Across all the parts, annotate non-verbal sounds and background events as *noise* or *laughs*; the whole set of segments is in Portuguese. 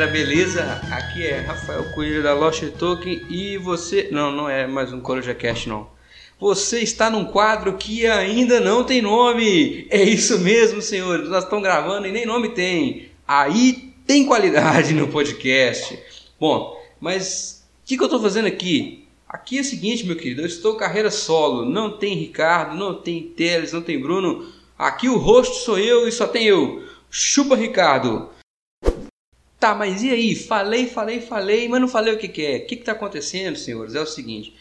galera, beleza? Aqui é Rafael Coelho da Lost Token e você. Não, não é mais um Coruja Cast, não. Você está num quadro que ainda não tem nome. É isso mesmo, senhores. Nós estamos gravando e nem nome tem. Aí tem qualidade no podcast. Bom, mas o que, que eu estou fazendo aqui? Aqui é o seguinte, meu querido. Eu estou carreira solo. Não tem Ricardo, não tem Teles, não tem Bruno. Aqui o rosto sou eu e só tem eu. Chupa, Ricardo. Tá, mas e aí? Falei, falei, falei, mas não falei o que, que é. O que está acontecendo, senhores? É o seguinte: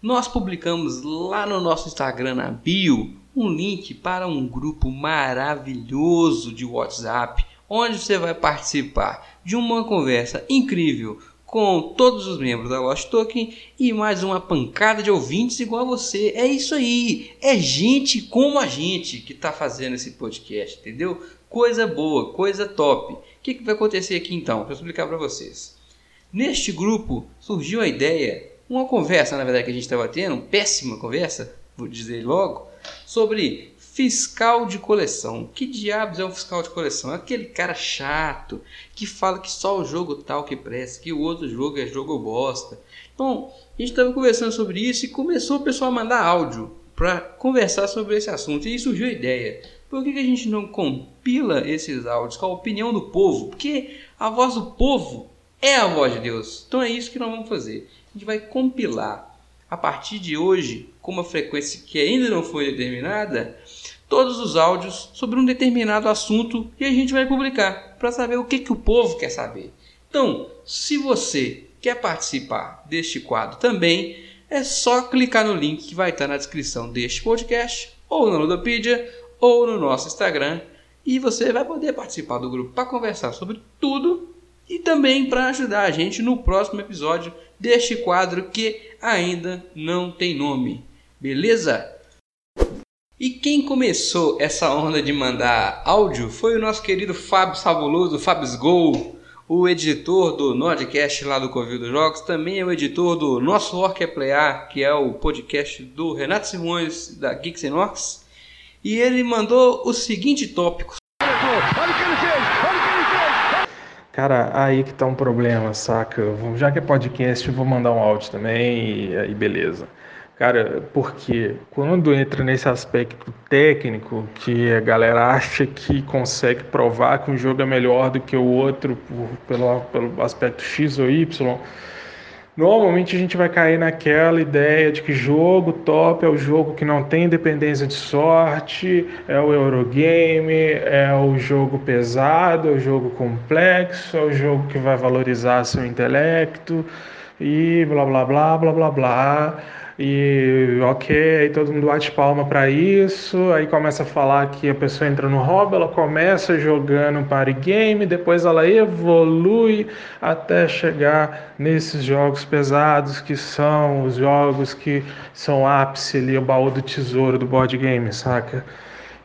nós publicamos lá no nosso Instagram, na bio, um link para um grupo maravilhoso de WhatsApp, onde você vai participar de uma conversa incrível com todos os membros da Lost Token e mais uma pancada de ouvintes igual a você. É isso aí, é gente como a gente que está fazendo esse podcast, entendeu? Coisa boa, coisa top. Que, que vai acontecer aqui então? Vou explicar para vocês. Neste grupo surgiu a ideia, uma conversa na verdade que a gente estava tendo, péssima conversa, vou dizer logo, sobre fiscal de coleção. Que diabos é um fiscal de coleção? É aquele cara chato que fala que só o jogo tal que presta, que o outro jogo é jogo bosta. Então, a gente estava conversando sobre isso e começou o pessoal a mandar áudio para conversar sobre esse assunto. E surgiu a ideia por que, que a gente não compila esses áudios com a opinião do povo? Porque a voz do povo é a voz de Deus. Então é isso que nós vamos fazer. A gente vai compilar a partir de hoje, com uma frequência que ainda não foi determinada, todos os áudios sobre um determinado assunto e a gente vai publicar para saber o que, que o povo quer saber. Então, se você quer participar deste quadro também, é só clicar no link que vai estar na descrição deste podcast ou na Ludopedia ou no nosso Instagram e você vai poder participar do grupo para conversar sobre tudo e também para ajudar a gente no próximo episódio deste quadro que ainda não tem nome. Beleza? E quem começou essa onda de mandar áudio foi o nosso querido Fábio Sabuloso, Fábio Gol, o editor do Nordcast lá do Covil dos Jogos, também é o editor do nosso Orc é Playar, que é o podcast do Renato Simões da Geeks and Orcs e ele mandou o seguinte tópico. Cara, aí que tá um problema, saca? Já que é podcast, eu vou mandar um áudio também e aí beleza. Cara, porque quando entra nesse aspecto técnico, que a galera acha que consegue provar que um jogo é melhor do que o outro por, pelo, pelo aspecto X ou Y, Normalmente a gente vai cair naquela ideia de que jogo top é o jogo que não tem dependência de sorte, é o Eurogame, é o jogo pesado, é o jogo complexo, é o jogo que vai valorizar seu intelecto e blá blá blá blá blá blá. E ok, aí todo mundo bate palma para isso, aí começa a falar que a pessoa entra no hobby, ela começa jogando party game, depois ela evolui até chegar nesses jogos pesados que são os jogos que são ápice ali, o baú do tesouro do board game, saca?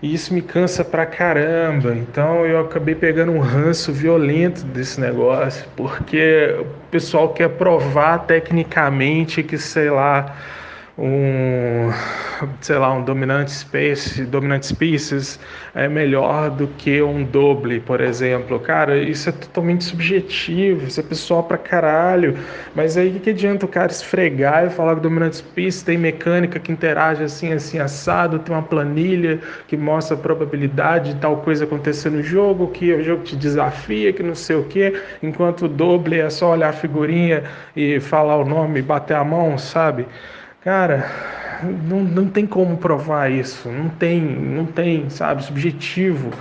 E isso me cansa pra caramba. Então eu acabei pegando um ranço violento desse negócio, porque o pessoal quer provar tecnicamente que, sei lá, um, sei lá, um dominante space, dominante species é melhor do que um doble, por exemplo. Cara, isso é totalmente subjetivo, isso é pessoal pra caralho. Mas aí o que, adianta o cara esfregar e falar que dominante species tem mecânica que interage assim, assim, assado, tem uma planilha que mostra a probabilidade de tal coisa acontecer no jogo, que o jogo te desafia, que não sei o que, enquanto o doble é só olhar a figurinha e falar o nome bater a mão, sabe? Cara, não, não tem como provar isso, não tem, não tem, sabe, subjetivo.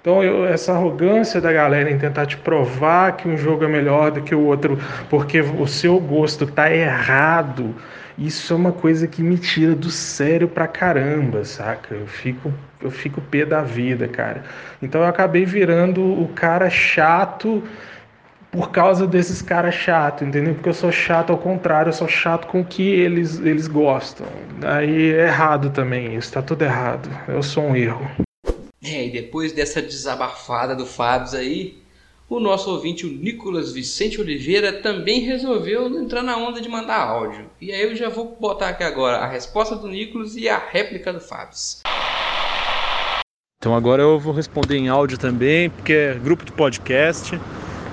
Então, eu, essa arrogância da galera em tentar te provar que um jogo é melhor do que o outro, porque o seu gosto tá errado, isso é uma coisa que me tira do sério pra caramba, saca? Eu fico, eu fico pé da vida, cara. Então, eu acabei virando o cara chato por causa desses caras chatos, entendeu? Porque eu sou chato ao contrário, eu sou chato com o que eles, eles gostam. Aí é errado também isso, tá tudo errado. Eu sou um erro. É, e depois dessa desabafada do Fábio aí, o nosso ouvinte, o Nicolas Vicente Oliveira, também resolveu entrar na onda de mandar áudio. E aí eu já vou botar aqui agora a resposta do Nicolas e a réplica do Fábio. Então agora eu vou responder em áudio também, porque é grupo de podcast.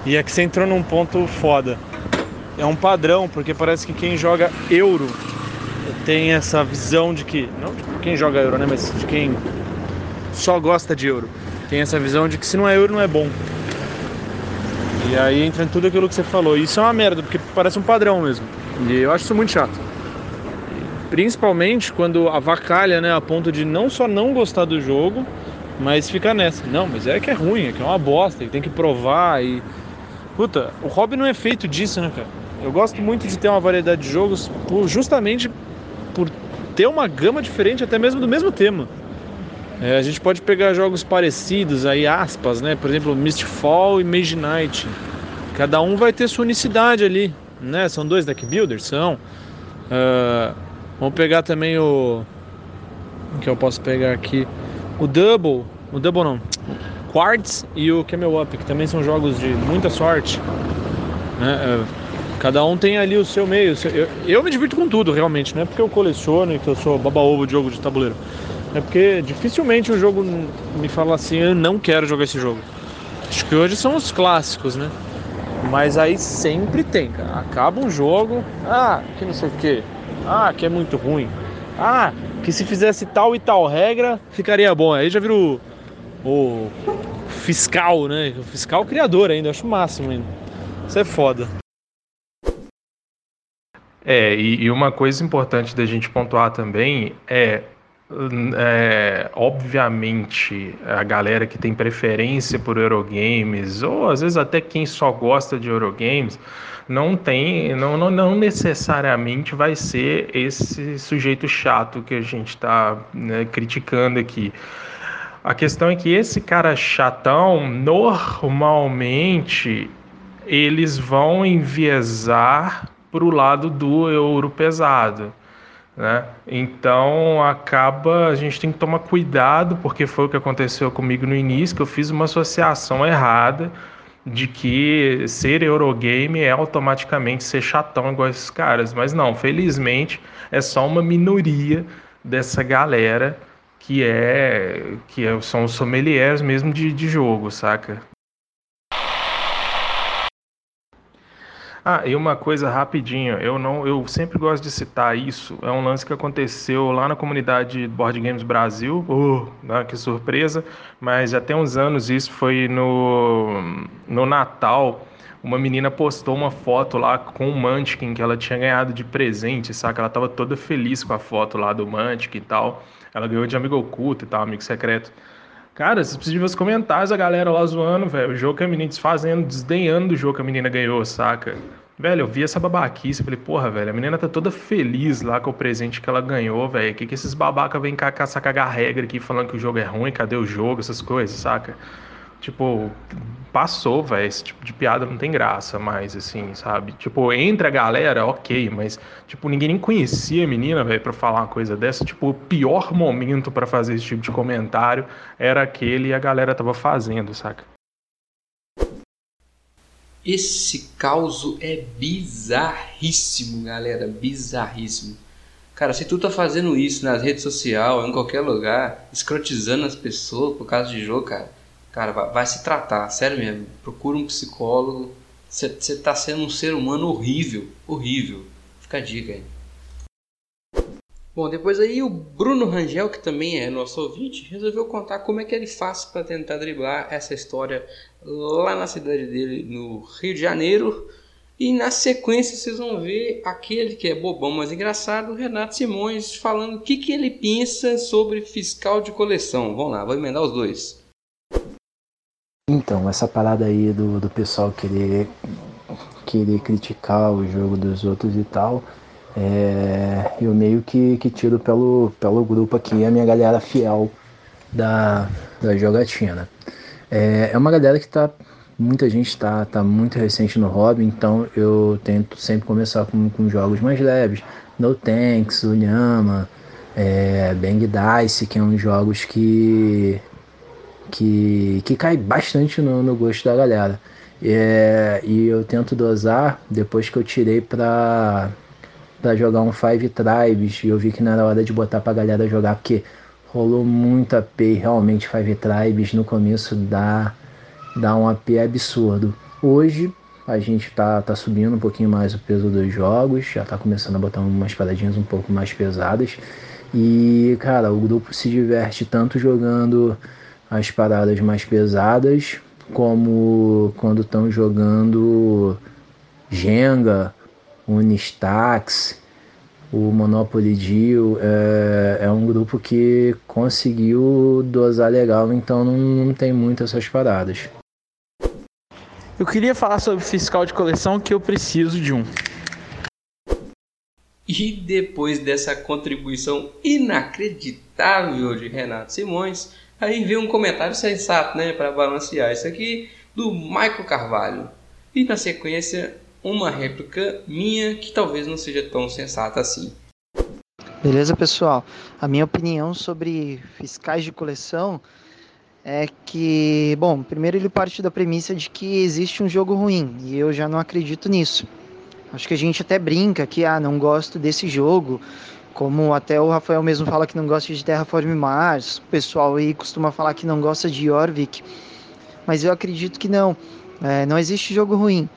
E é que você entrou num ponto foda. É um padrão, porque parece que quem joga euro tem essa visão de que. Não de quem joga euro, né? Mas de quem só gosta de euro. Tem essa visão de que se não é euro, não é bom. E aí entra em tudo aquilo que você falou. E isso é uma merda, porque parece um padrão mesmo. E eu acho isso muito chato. Principalmente quando avacalha, né? A ponto de não só não gostar do jogo, mas ficar nessa. Não, mas é que é ruim, é que é uma bosta, e tem que provar e. Puta, o hobby não é feito disso, né, cara? Eu gosto muito de ter uma variedade de jogos por, justamente por ter uma gama diferente, até mesmo do mesmo tema. É, a gente pode pegar jogos parecidos, aí aspas, né? Por exemplo, Mistfall e Mage Knight. Cada um vai ter sua unicidade ali, né? São dois deck builders, são. Uh, vamos pegar também o o que eu posso pegar aqui, o Double, o Double não, Quartz e o Camel Up, que também são jogos de muita sorte. Né? Uh, cada um tem ali o seu meio. Eu, eu me divirto com tudo, realmente, não é porque eu coleciono e que eu sou baba-ovo de jogo de tabuleiro. É porque dificilmente o jogo me fala assim, eu não quero jogar esse jogo. Acho que hoje são os clássicos, né? Mas aí sempre tem, cara. Acaba um jogo, ah, que não sei o que, ah, que é muito ruim, ah, que se fizesse tal e tal regra ficaria bom. Aí já vira o, o fiscal, né? O fiscal criador ainda, acho o máximo ainda. Isso é foda. É, e, e uma coisa importante da gente pontuar também é é, obviamente, a galera que tem preferência por Eurogames, ou às vezes até quem só gosta de Eurogames, não tem, não, não, não necessariamente vai ser esse sujeito chato que a gente está né, criticando aqui. A questão é que esse cara chatão, normalmente, eles vão enviesar para o lado do euro pesado. Né? Então acaba a gente tem que tomar cuidado porque foi o que aconteceu comigo no início que eu fiz uma associação errada de que ser Eurogame é automaticamente ser chatão igual esses caras, mas não, felizmente é só uma minoria dessa galera que é que é, são os sommeliers mesmo de, de jogo, saca? Ah, e uma coisa rapidinho, eu não, eu sempre gosto de citar isso. É um lance que aconteceu lá na comunidade Board Games Brasil. Uh, né, que surpresa! Mas tem uns anos isso foi no no Natal. Uma menina postou uma foto lá com o Munchkin que ela tinha ganhado de presente, saca? Ela tava toda feliz com a foto lá do Munchkin e tal. Ela ganhou de amigo oculto e tal, amigo secreto. Cara, você precisa ver os comentários, a galera lá zoando, velho. O jogo que a menina desfazendo, desdenhando do jogo que a menina ganhou, saca? Velho, eu vi essa babaquice, falei, porra, velho, a menina tá toda feliz lá com o presente que ela ganhou, velho. Que, que esses babaca vêm caçar cagar regra aqui falando que o jogo é ruim, cadê o jogo, essas coisas, saca? Tipo, passou, velho. Esse tipo de piada não tem graça mais, assim, sabe? Tipo, entre a galera, ok, mas, tipo, ninguém nem conhecia a menina, velho, pra falar uma coisa dessa. Tipo, o pior momento para fazer esse tipo de comentário era aquele e a galera tava fazendo, saca? Esse caos é bizarríssimo, galera. Bizarríssimo. Cara, se tu tá fazendo isso nas redes sociais, em qualquer lugar, escrotizando as pessoas por causa de jogo, cara Cara, vai, vai se tratar, sério mesmo. Procura um psicólogo. Você tá sendo um ser humano horrível, horrível. Fica a dica aí. Bom, depois aí o Bruno Rangel, que também é nosso ouvinte, resolveu contar como é que ele faz para tentar driblar essa história lá na cidade dele, no Rio de Janeiro. E na sequência vocês vão ver aquele que é bobão, mas engraçado, Renato Simões, falando o que, que ele pensa sobre fiscal de coleção. Vamos lá, vou emendar os dois. Então, essa parada aí do, do pessoal querer, querer criticar o jogo dos outros e tal, é, eu meio que, que tiro pelo, pelo grupo aqui a minha galera fiel da, da jogatina. É, é uma galera que tá. Muita gente tá, tá muito recente no hobby, então eu tento sempre começar com, com jogos mais leves. No Tanks, Unyama, é, Bang Dice, que é uns jogos que que, que cai bastante no, no gosto da galera. É, e eu tento dosar depois que eu tirei pra, pra jogar um Five Tribes e eu vi que não era hora de botar pra galera jogar, porque rolou muito AP realmente Five Tribes no começo dá, dá um AP absurdo. Hoje a gente tá, tá subindo um pouquinho mais o peso dos jogos, já tá começando a botar umas paradinhas um pouco mais pesadas. E, cara, o grupo se diverte tanto jogando as paradas mais pesadas, como quando estão jogando Jenga, Unistax, o Monopoly Deal. É, é um grupo que conseguiu dosar legal, então não, não tem muito essas paradas. Eu queria falar sobre fiscal de coleção que eu preciso de um. E depois dessa contribuição inacreditável de Renato Simões, aí veio um comentário sensato, né, para balancear isso aqui do Michael Carvalho. E na sequência, uma réplica minha que talvez não seja tão sensata assim. Beleza, pessoal? A minha opinião sobre fiscais de coleção é que, bom, primeiro ele parte da premissa de que existe um jogo ruim e eu já não acredito nisso. Acho que a gente até brinca que, ah, não gosto desse jogo, como até o Rafael mesmo fala que não gosta de Terraform Mars, o pessoal aí costuma falar que não gosta de Jorvik, mas eu acredito que não, é, não existe jogo ruim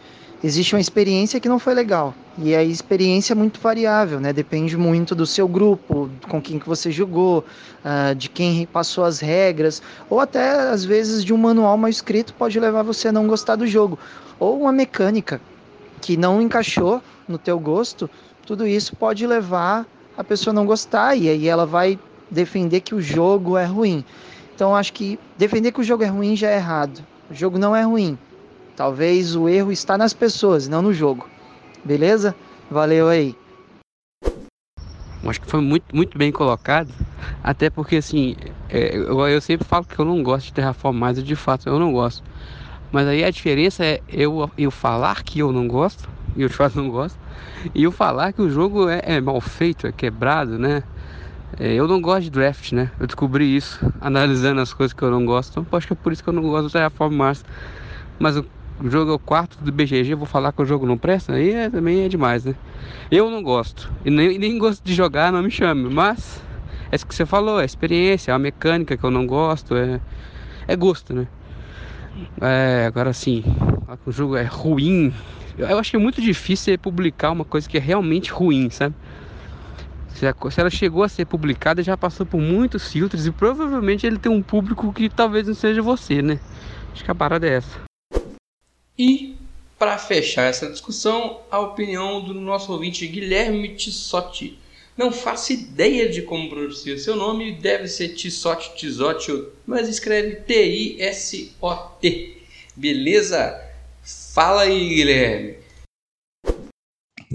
existe uma experiência que não foi legal. E a experiência é muito variável, né? Depende muito do seu grupo, com quem que você jogou, uh, de quem passou as regras, ou até às vezes de um manual mal escrito pode levar você a não gostar do jogo, ou uma mecânica que não encaixou no teu gosto, tudo isso pode levar a pessoa não gostar e aí ela vai defender que o jogo é ruim. Então acho que defender que o jogo é ruim já é errado. O jogo não é ruim, Talvez o erro está nas pessoas, não no jogo. Beleza? Valeu aí. Acho que foi muito, muito bem colocado. Até porque, assim, é, eu, eu, sempre falo que eu não gosto de Terraform mais, e de fato eu não gosto. Mas aí a diferença é eu, eu falar que eu não gosto, e eu de fato não gosto, e eu falar que o jogo é, é mal feito, é quebrado, né? É, eu não gosto de draft, né? Eu descobri isso *laughs* analisando as coisas que eu não gosto. Então, acho que é por isso que eu não gosto do Terraform Mars. Mas o jogo é o quarto do BGG, vou falar que o jogo não presta, aí é, também é demais, né? Eu não gosto, e nem, nem gosto de jogar, não me chame, mas é isso que você falou, é experiência, é a mecânica que eu não gosto, é, é gosto, né? É, agora sim, o jogo é ruim, eu acho que é muito difícil publicar uma coisa que é realmente ruim, sabe? Se ela chegou a ser publicada, já passou por muitos filtros e provavelmente ele tem um público que talvez não seja você, né? Acho que a parada é essa. E para fechar essa discussão, a opinião do nosso ouvinte Guilherme Tissotti. Não faço ideia de como pronunciar seu nome, deve ser Tissotti Tissotti, mas escreve T-I-S-O-T. Beleza? Fala aí, Guilherme.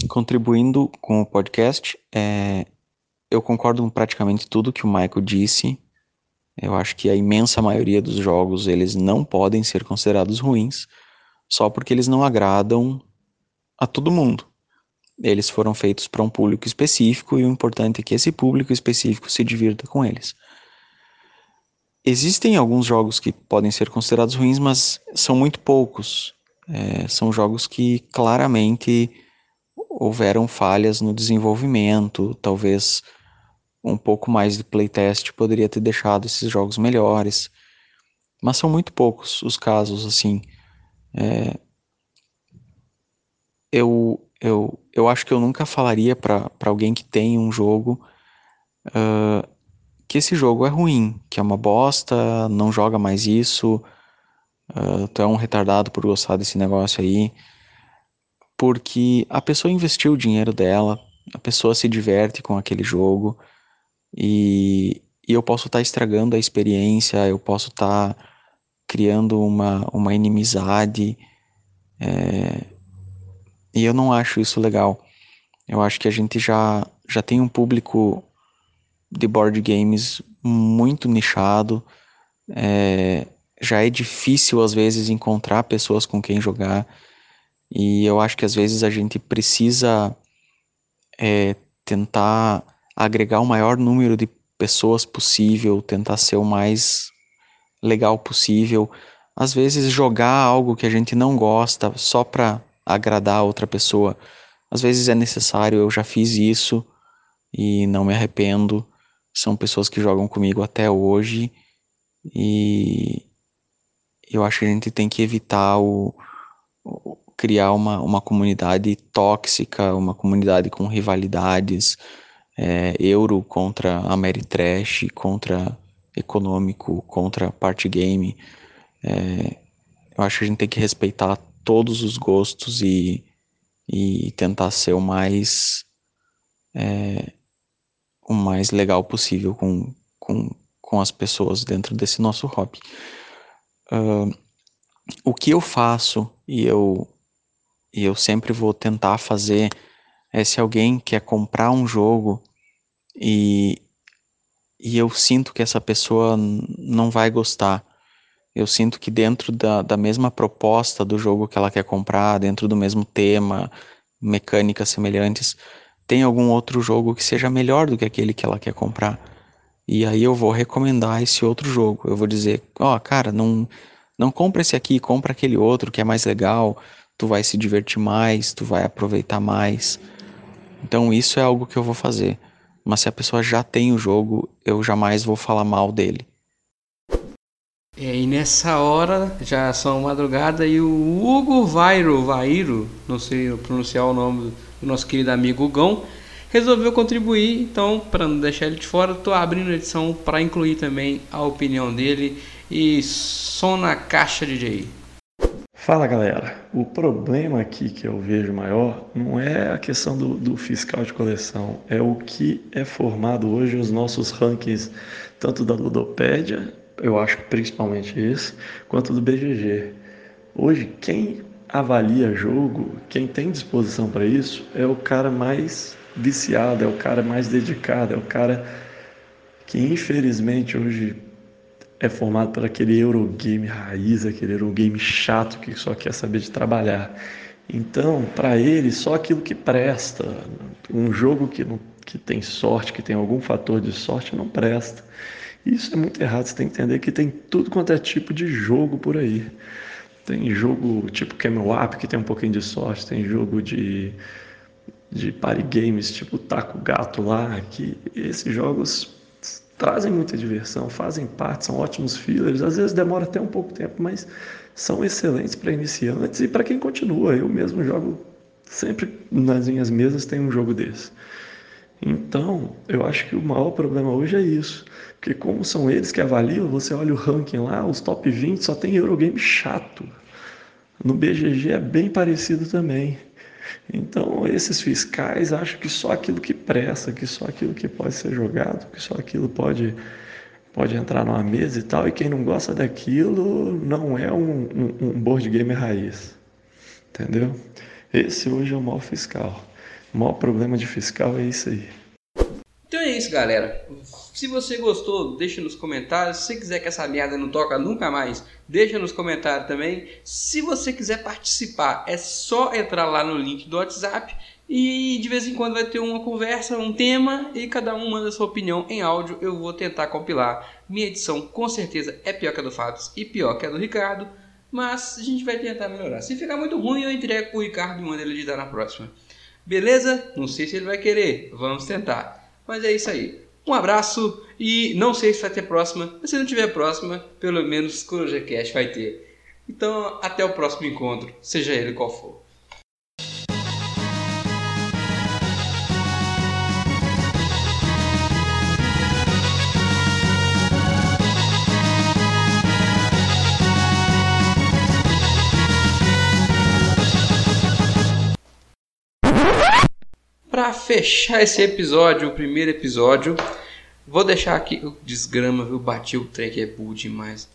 Contribuindo com o podcast, é, eu concordo com praticamente tudo que o Michael disse. Eu acho que a imensa maioria dos jogos eles não podem ser considerados ruins só porque eles não agradam a todo mundo. Eles foram feitos para um público específico e o importante é que esse público específico se divirta com eles. Existem alguns jogos que podem ser considerados ruins, mas são muito poucos. É, são jogos que claramente houveram falhas no desenvolvimento, talvez um pouco mais de playtest poderia ter deixado esses jogos melhores. Mas são muito poucos os casos assim. É, eu, eu, eu acho que eu nunca falaria para alguém que tem um jogo uh, que esse jogo é ruim, que é uma bosta, não joga mais isso, uh, tu é um retardado por gostar desse negócio aí. Porque a pessoa investiu o dinheiro dela, a pessoa se diverte com aquele jogo e, e eu posso estar tá estragando a experiência, eu posso estar. Tá criando uma, uma inimizade. É, e eu não acho isso legal. Eu acho que a gente já, já tem um público de board games muito nichado. É, já é difícil às vezes encontrar pessoas com quem jogar. E eu acho que às vezes a gente precisa é, tentar agregar o maior número de pessoas possível, tentar ser o mais legal possível. Às vezes jogar algo que a gente não gosta só para agradar a outra pessoa, às vezes é necessário, eu já fiz isso e não me arrependo. São pessoas que jogam comigo até hoje e eu acho que a gente tem que evitar o, criar uma, uma comunidade tóxica, uma comunidade com rivalidades, é, euro contra Ameritrash, contra econômico, contra party game. É, eu acho que a gente tem que respeitar todos os gostos e, e tentar ser o mais é, o mais legal possível com, com, com as pessoas dentro desse nosso hobby. Uh, o que eu faço e eu, e eu sempre vou tentar fazer é se alguém quer comprar um jogo e, e eu sinto que essa pessoa não vai gostar. Eu sinto que dentro da, da mesma proposta do jogo que ela quer comprar, dentro do mesmo tema, mecânicas semelhantes, tem algum outro jogo que seja melhor do que aquele que ela quer comprar. E aí eu vou recomendar esse outro jogo. Eu vou dizer, ó, oh, cara, não não compra esse aqui, compra aquele outro que é mais legal, tu vai se divertir mais, tu vai aproveitar mais. Então isso é algo que eu vou fazer. Mas se a pessoa já tem o jogo, eu jamais vou falar mal dele. É, e nessa hora, já são madrugada, e o Hugo Vairo, Vairo, não sei pronunciar o nome do nosso querido amigo Gão, resolveu contribuir. Então, para não deixar ele de fora, estou abrindo a edição para incluir também a opinião dele e som na caixa DJ. Fala galera, o problema aqui que eu vejo maior não é a questão do, do, fiscal de coleção, é o que é formado hoje os nossos rankings, tanto da Ludopédia, eu acho principalmente esse, quanto do BGG. Hoje, quem avalia jogo, quem tem disposição para isso, é o cara mais viciado, é o cara mais dedicado, é o cara que infelizmente hoje é formado por aquele Eurogame raiz, aquele Eurogame chato que só quer saber de trabalhar. Então, para ele, só aquilo que presta. Um jogo que, não, que tem sorte, que tem algum fator de sorte, não presta. Isso é muito errado. Você tem que entender que tem tudo quanto é tipo de jogo por aí. Tem jogo tipo Camel Up, que tem um pouquinho de sorte. Tem jogo de, de party games, tipo Taco Gato lá, que esses jogos trazem muita diversão, fazem parte, são ótimos fillers, às vezes demora até um pouco tempo, mas são excelentes para iniciantes e para quem continua. Eu mesmo jogo sempre nas minhas mesas tem um jogo desse. Então, eu acho que o maior problema hoje é isso. Porque como são eles que avaliam, você olha o ranking lá, os top 20 só tem Eurogame chato. No BGG é bem parecido também. Então, esses fiscais acham que só aquilo que presta, que só aquilo que pode ser jogado, que só aquilo pode, pode entrar numa mesa e tal, e quem não gosta daquilo não é um, um, um board game raiz. Entendeu? Esse hoje é o maior fiscal. O maior problema de fiscal é isso aí. Então é isso, galera. Se você gostou, deixa nos comentários. Se você quiser que essa merda não toca nunca mais, deixa nos comentários também. Se você quiser participar, é só entrar lá no link do WhatsApp e de vez em quando vai ter uma conversa, um tema e cada um manda sua opinião em áudio. Eu vou tentar compilar. Minha edição com certeza é pior que a do Fábio e pior que a do Ricardo, mas a gente vai tentar melhorar. Se ficar muito ruim, eu entrego pro Ricardo e mando ele editar na próxima. Beleza? Não sei se ele vai querer. Vamos tentar. Mas é isso aí. Um abraço e não sei se vai ter próxima, mas se não tiver próxima, pelo menos Coruja Cash vai ter. Então, até o próximo encontro, seja ele qual for. Fechar esse episódio, o primeiro episódio, vou deixar aqui o desgrama, viu? Bati o trem que é burro demais.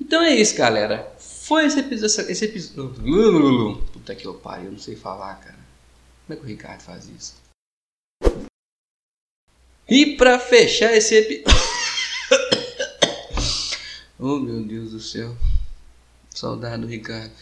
Então é isso, galera. Foi esse episódio. Esse episódio. Puta que eu pariu, eu não sei falar, cara. Como é que o Ricardo faz isso? E para fechar esse episódio. *coughs* oh meu Deus do céu. Saudade do Ricardo.